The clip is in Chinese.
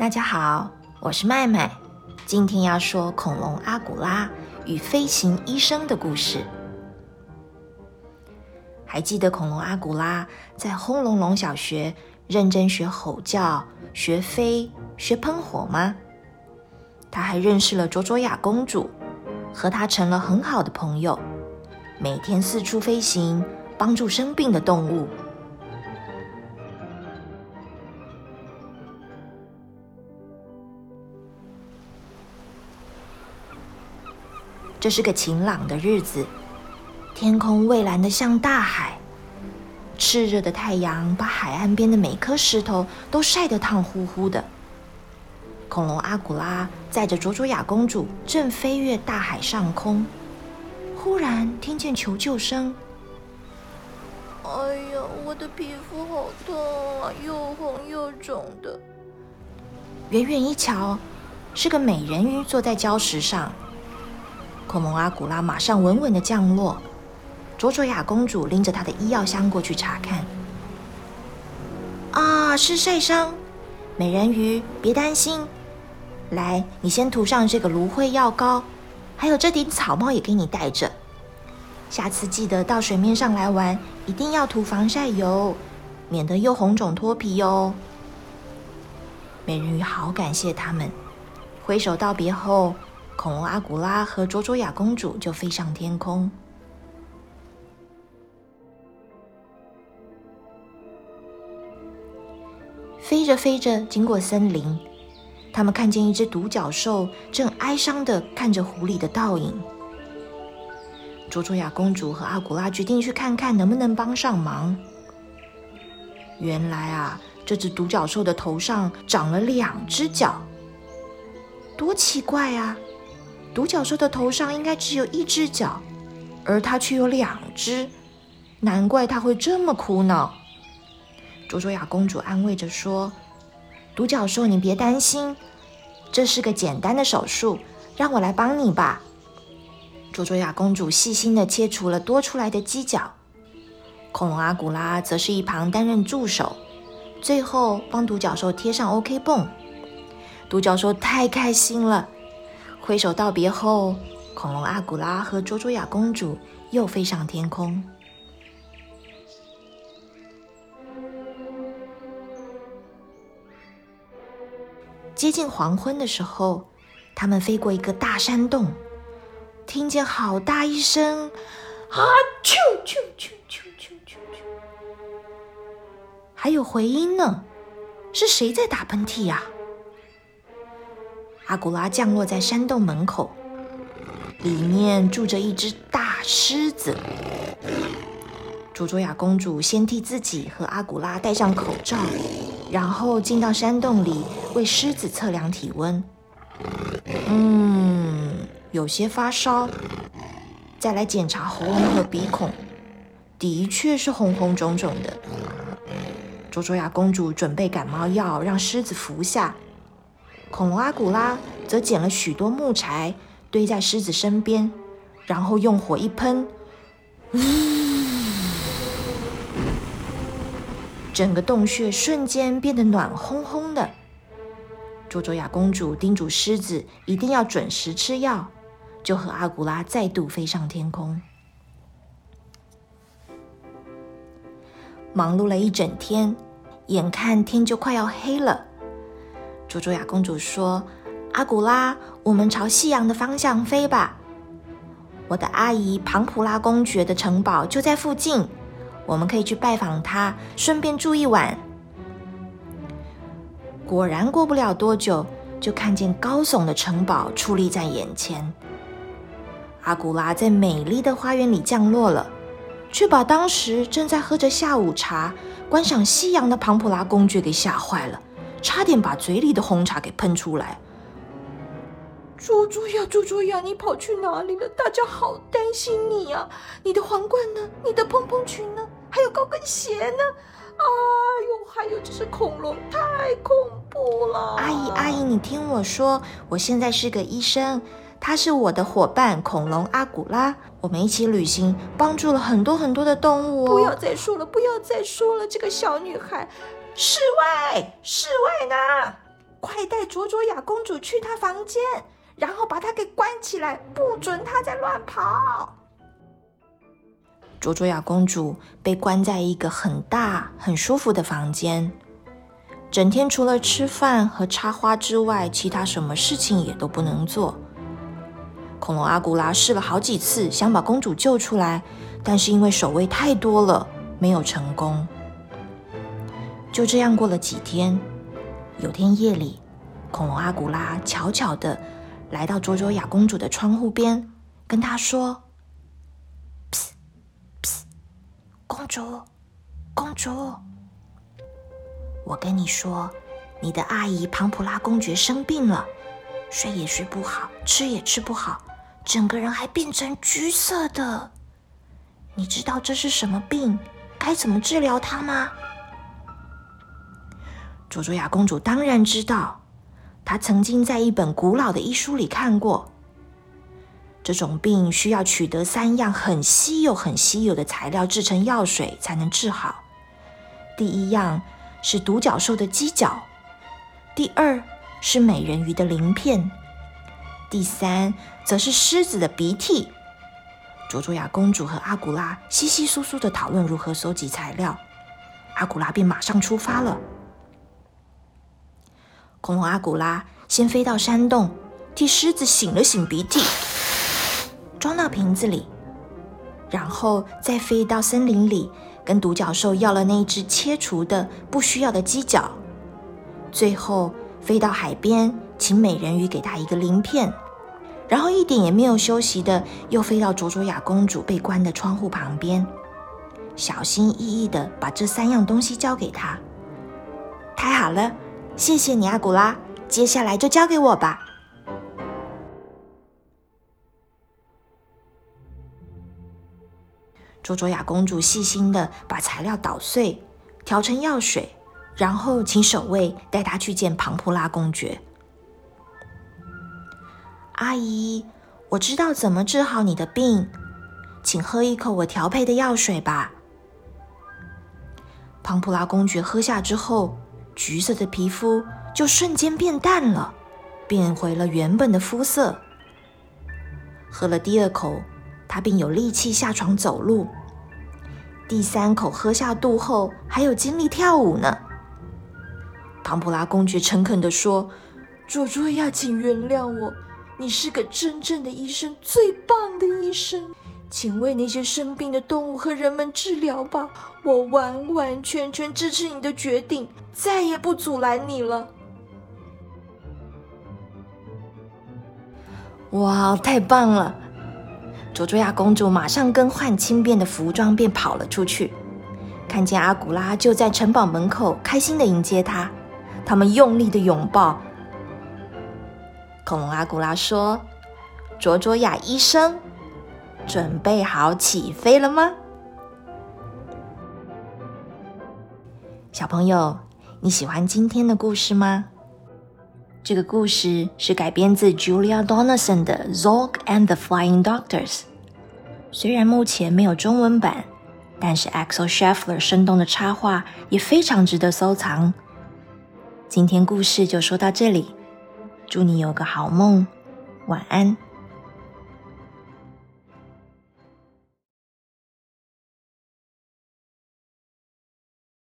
大家好，我是麦麦，今天要说恐龙阿古拉与飞行医生的故事。还记得恐龙阿古拉在轰隆隆小学认真学吼叫、学飞、学喷火吗？他还认识了卓卓雅公主，和她成了很好的朋友，每天四处飞行，帮助生病的动物。这是个晴朗的日子，天空蔚蓝的像大海，炽热的太阳把海岸边的每颗石头都晒得烫乎乎的。恐龙阿古拉载着卓卓雅公主正飞越大海上空，忽然听见求救声：“哎呀，我的皮肤好痛啊，又红又肿的。”远远一瞧，是个美人鱼坐在礁石上。恐龙阿古拉马上稳稳的降落，卓卓雅公主拎着她的医药箱过去查看。啊，是晒伤，美人鱼别担心，来，你先涂上这个芦荟药膏，还有这顶草帽也给你戴着。下次记得到水面上来玩，一定要涂防晒油，免得又红肿脱皮哦。美人鱼好感谢他们，挥手道别后。恐龙阿古拉和卓卓雅公主就飞上天空。飞着飞着，经过森林，他们看见一只独角兽正哀伤的看着湖里的倒影。卓卓雅公主和阿古拉决定去看看能不能帮上忙。原来啊，这只独角兽的头上长了两只角，多奇怪啊！独角兽的头上应该只有一只角，而它却有两只，难怪它会这么苦恼。卓卓雅公主安慰着说：“独角兽，你别担心，这是个简单的手术，让我来帮你吧。”卓卓雅公主细心的切除了多出来的犄角，恐龙阿古拉则是一旁担任助手，最后帮独角兽贴上 OK 绷。独角兽太开心了。挥手道别后，恐龙阿古拉和卓卓雅公主又飞上天空。接近黄昏的时候，他们飞过一个大山洞，听见好大一声“啊啾啾啾啾啾啾啾”，还有回音呢，是谁在打喷嚏呀？阿古拉降落在山洞门口，里面住着一只大狮子。卓卓雅公主先替自己和阿古拉戴上口罩，然后进到山洞里为狮子测量体温。嗯，有些发烧。再来检查喉咙和鼻孔，的确是红红肿肿的。卓卓雅公主准备感冒药让狮子服下。恐龙阿古拉则捡了许多木柴，堆在狮子身边，然后用火一喷，整个洞穴瞬间变得暖烘烘的。卓卓雅公主叮嘱狮子一定要准时吃药，就和阿古拉再度飞上天空。忙碌了一整天，眼看天就快要黑了。朱朱雅公主说：“阿古拉，我们朝夕阳的方向飞吧。我的阿姨庞普拉公爵的城堡就在附近，我们可以去拜访她，顺便住一晚。”果然，过不了多久，就看见高耸的城堡矗立在眼前。阿古拉在美丽的花园里降落了，却把当时正在喝着下午茶、观赏夕阳的庞普拉公爵给吓坏了。差点把嘴里的红茶给喷出来！猪猪呀，猪猪呀，你跑去哪里了？大家好担心你呀！你的皇冠呢？你的蓬蓬裙呢？还有高跟鞋呢？哎呦，还有这只恐龙，太恐怖了！阿姨，阿姨，你听我说，我现在是个医生，他是我的伙伴恐龙阿古拉，我们一起旅行，帮助了很多很多的动物。不要再说了，不要再说了，这个小女孩。侍卫，侍卫呢？快带卓卓雅公主去她房间，然后把她给关起来，不准她再乱跑。卓卓雅公主被关在一个很大、很舒服的房间，整天除了吃饭和插花之外，其他什么事情也都不能做。恐龙阿古拉试了好几次，想把公主救出来，但是因为守卫太多了，没有成功。就这样过了几天，有天夜里，恐龙阿古拉悄悄的来到卓卓雅公主的窗户边，跟她说。公主，公主，我跟你说，你的阿姨庞普拉公爵生病了，睡也睡不好，吃也吃不好，整个人还变成橘色的。你知道这是什么病？该怎么治疗它吗？卓卓雅公主当然知道，她曾经在一本古老的医书里看过。这种病需要取得三样很稀有、很稀有的材料制成药水才能治好。第一样是独角兽的犄角，第二是美人鱼的鳞片，第三则是狮子的鼻涕。卓卓雅公主和阿古拉稀稀疏疏的讨论如何搜集材料，阿古拉便马上出发了。恐龙阿古拉先飞到山洞，替狮子擤了擤鼻涕。装到瓶子里，然后再飞到森林里，跟独角兽要了那一只切除的不需要的犄角。最后飞到海边，请美人鱼给他一个鳞片，然后一点也没有休息的，又飞到卓卓雅公主被关的窗户旁边，小心翼翼的把这三样东西交给他。太好了，谢谢你，阿古拉。接下来就交给我吧。卓卓雅公主细心的把材料捣碎，调成药水，然后请守卫带她去见庞普拉公爵。阿姨，我知道怎么治好你的病，请喝一口我调配的药水吧。庞普拉公爵喝下之后，橘色的皮肤就瞬间变淡了，变回了原本的肤色。喝了第二口。他便有力气下床走路，第三口喝下肚后，还有精力跳舞呢。庞普拉公爵诚恳地说：“卓卓呀，请原谅我，你是个真正的医生，最棒的医生，请为那些生病的动物和人们治疗吧。我完完全全支持你的决定，再也不阻拦你了。”哇，太棒了！卓卓亚公主马上更换轻便的服装，便跑了出去。看见阿古拉就在城堡门口，开心的迎接她。他们用力的拥抱。恐龙阿古拉说：“卓卓亚医生，准备好起飞了吗？”小朋友，你喜欢今天的故事吗？这个故事是改编自 Julia Donaldson 的《Zog and the Flying Doctors》。虽然目前没有中文版，但是 Axel Scheffler 生动的插画也非常值得收藏。今天故事就说到这里，祝你有个好梦，晚安。